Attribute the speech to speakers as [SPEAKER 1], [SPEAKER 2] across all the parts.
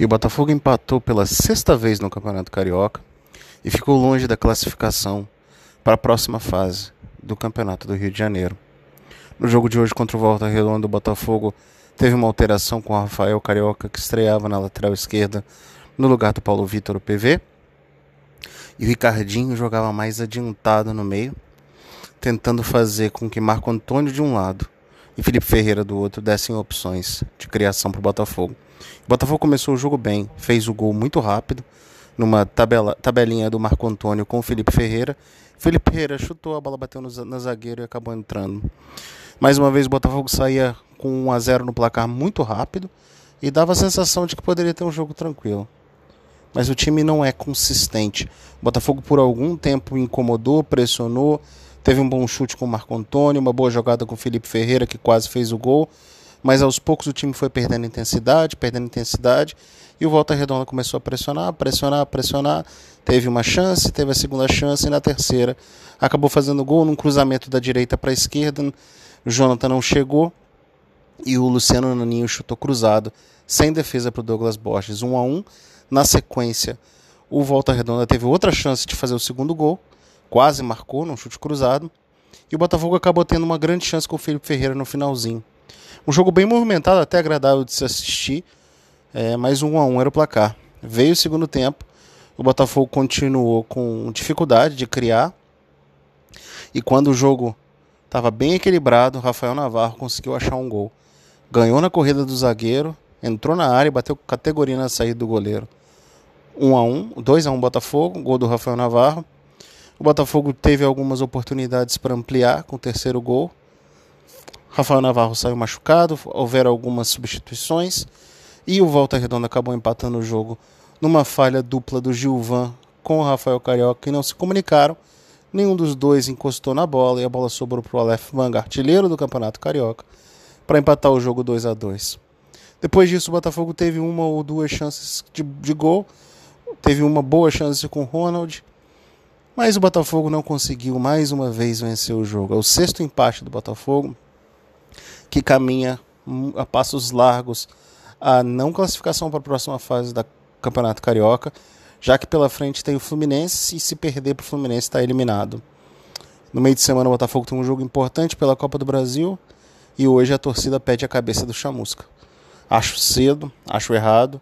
[SPEAKER 1] E o Botafogo empatou pela sexta vez no Campeonato Carioca e ficou longe da classificação para a próxima fase do Campeonato do Rio de Janeiro. No jogo de hoje contra o Volta Redonda, o Botafogo teve uma alteração com o Rafael Carioca, que estreava na lateral esquerda no lugar do Paulo Vitor, o PV. E o Ricardinho jogava mais adiantado no meio, tentando fazer com que Marco Antônio de um lado e Felipe Ferreira do outro dessem opções de criação para o Botafogo. O Botafogo começou o jogo bem, fez o gol muito rápido, numa tabela, tabelinha do Marco Antônio com o Felipe Ferreira. Felipe Ferreira chutou, a bola bateu no, no zagueiro e acabou entrando. Mais uma vez o Botafogo saía com 1 a 0 no placar muito rápido e dava a sensação de que poderia ter um jogo tranquilo. Mas o time não é consistente. O Botafogo por algum tempo incomodou, pressionou, Teve um bom chute com o Marco Antônio, uma boa jogada com o Felipe Ferreira, que quase fez o gol. Mas aos poucos o time foi perdendo intensidade, perdendo intensidade. E o Volta Redonda começou a pressionar, pressionar, pressionar. Teve uma chance, teve a segunda chance e na terceira acabou fazendo gol num cruzamento da direita para a esquerda. O Jonathan não chegou e o Luciano Naninho chutou cruzado, sem defesa para o Douglas Borges, 1 um a 1 um. Na sequência, o Volta Redonda teve outra chance de fazer o segundo gol quase marcou num chute cruzado. E o Botafogo acabou tendo uma grande chance com o Felipe Ferreira no finalzinho. Um jogo bem movimentado, até agradável de se assistir, é, mas um a um era o placar. Veio o segundo tempo, o Botafogo continuou com dificuldade de criar. E quando o jogo estava bem equilibrado, Rafael Navarro conseguiu achar um gol. Ganhou na corrida do zagueiro, entrou na área e bateu categoria na saída do goleiro. 1 a 1, 2 a 1 Botafogo, gol do Rafael Navarro. O Botafogo teve algumas oportunidades para ampliar com o terceiro gol. Rafael Navarro saiu machucado, houveram algumas substituições e o Volta Redonda acabou empatando o jogo numa falha dupla do Gilvan com o Rafael Carioca que não se comunicaram. Nenhum dos dois encostou na bola e a bola sobrou para o Aleph Manga, artilheiro do Campeonato Carioca, para empatar o jogo 2 a 2 Depois disso, o Botafogo teve uma ou duas chances de, de gol, teve uma boa chance com o Ronald, mas o Botafogo não conseguiu mais uma vez vencer o jogo. É o sexto empate do Botafogo, que caminha a passos largos a não classificação para a próxima fase da Campeonato Carioca, já que pela frente tem o Fluminense e se perder para o Fluminense está eliminado. No meio de semana o Botafogo tem um jogo importante pela Copa do Brasil e hoje a torcida pede a cabeça do Chamusca. Acho cedo, acho errado,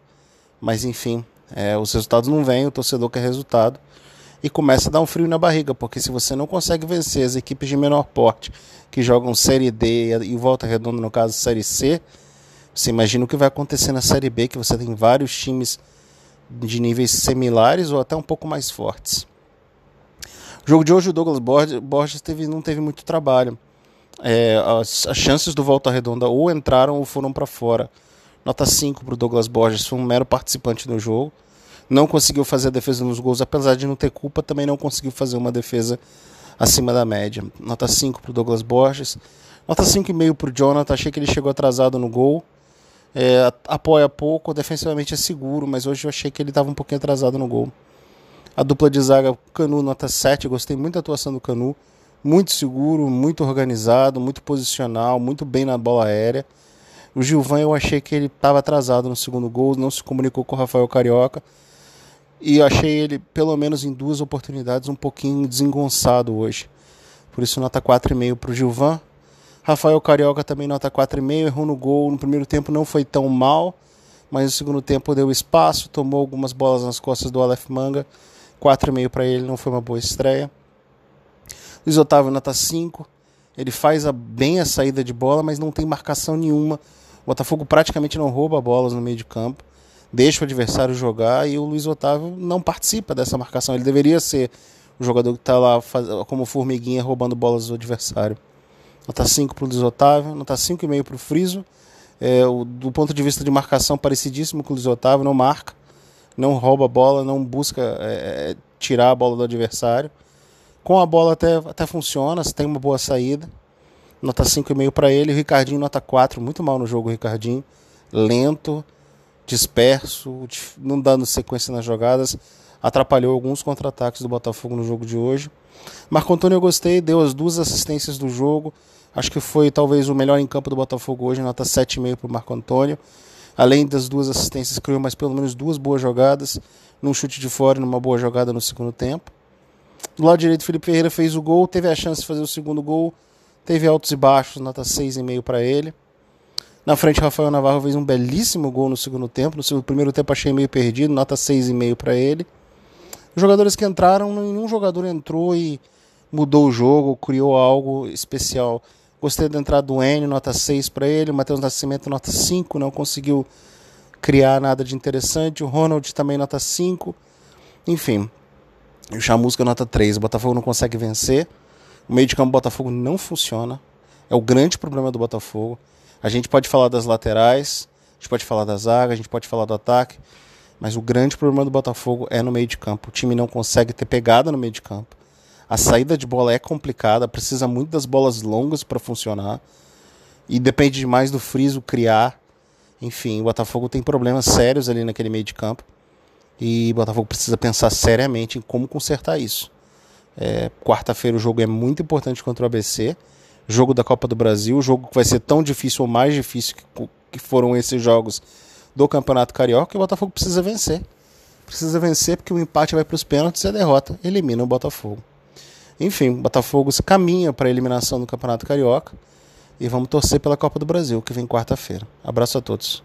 [SPEAKER 1] mas enfim, é, os resultados não vêm, o torcedor quer resultado e começa a dar um frio na barriga, porque se você não consegue vencer as equipes de menor porte que jogam Série D e Volta Redonda, no caso Série C, você imagina o que vai acontecer na Série B, que você tem vários times de níveis similares ou até um pouco mais fortes. O jogo de hoje, o Douglas Borges teve, não teve muito trabalho. É, as, as, chances do Volta Redonda ou entraram ou foram para fora. Nota 5 para o Douglas Borges, foi um mero participante do jogo não conseguiu fazer a defesa nos gols, apesar de não ter culpa, também não conseguiu fazer uma defesa acima da média. Nota 5 para o Douglas Borges. Nota 5,5 para o Jonathan. Achei que ele chegou atrasado no gol. É, apoia pouco, defensivamente é seguro, mas hoje eu achei que ele estava um pouquinho atrasado no gol. A dupla de zaga, Canu, nota 7. Gostei muito da atuação do Canu. Muito seguro, muito organizado, muito posicional, muito bem na bola aérea. O Gilvan, eu achei que ele estava atrasado no segundo gol, não se comunicou com o Rafael Carioca. E eu achei ele, pelo menos em duas oportunidades, um pouquinho desengonçado hoje. Por isso, nota 4,5 para o Gilvan. Rafael Carioca também nota 4,5, errou no gol. No primeiro tempo não foi tão mal, mas no segundo tempo deu espaço, tomou algumas bolas nas costas do Aleph Manga. 4,5 para ele, não foi uma boa estreia. Luiz Otávio nota 5. Ele faz a, bem a saída de bola, mas não tem marcação nenhuma. O Botafogo praticamente não rouba bolas no meio de campo deixa o adversário jogar e o Luiz Otávio não participa dessa marcação. Ele deveria ser o jogador que está lá faz, como formiguinha roubando bolas do adversário. Nota 5 para o Luiz Otávio, nota 5,5 para o Friso. Do ponto de vista de marcação, parecidíssimo com o Luiz Otávio, não marca, não rouba a bola, não busca é, é tirar a bola do adversário. Com a bola até, até funciona, tem uma boa saída. Nota 5,5 para ele. O Ricardinho, nota 4, muito mal no jogo, o Ricardinho. Lento, disperso, não dando sequência nas jogadas, atrapalhou alguns contra-ataques do Botafogo no jogo de hoje. Marco Antônio eu gostei, deu as duas assistências do jogo. Acho que foi talvez o melhor em campo do Botafogo hoje, nota 7,5 para o Marco Antônio. Além das duas assistências, criou mais pelo menos duas boas jogadas, num chute de fora e numa boa jogada no segundo tempo. Do lado direito, Felipe Ferreira fez o gol, teve a chance de fazer o segundo gol, teve altos e baixos, nota 6,5 para ele. Na frente, Rafael Navarro fez um belíssimo gol no segundo tempo. No primeiro tempo achei meio perdido, nota 6,5 para ele. Os jogadores que entraram, nenhum jogador entrou e mudou o jogo, criou algo especial. Gostei da entrada do N, nota 6 para ele. Matheus Nascimento, nota 5, não conseguiu criar nada de interessante. O Ronald também, nota 5. Enfim, o Chamusca, nota 3. O Botafogo não consegue vencer. O meio de campo do Botafogo não funciona. É o grande problema do Botafogo. A gente pode falar das laterais, a gente pode falar da zaga, a gente pode falar do ataque, mas o grande problema do Botafogo é no meio de campo. O time não consegue ter pegada no meio de campo. A saída de bola é complicada, precisa muito das bolas longas para funcionar. E depende demais do friso criar. Enfim, o Botafogo tem problemas sérios ali naquele meio de campo. E o Botafogo precisa pensar seriamente em como consertar isso. É, Quarta-feira o jogo é muito importante contra o ABC jogo da Copa do Brasil, jogo que vai ser tão difícil ou mais difícil que, que foram esses jogos do Campeonato Carioca, e o Botafogo precisa vencer. Precisa vencer porque o empate vai para os pênaltis e a derrota elimina o Botafogo. Enfim, o Botafogo caminha para a eliminação do Campeonato Carioca e vamos torcer pela Copa do Brasil, que vem quarta-feira. Abraço a todos.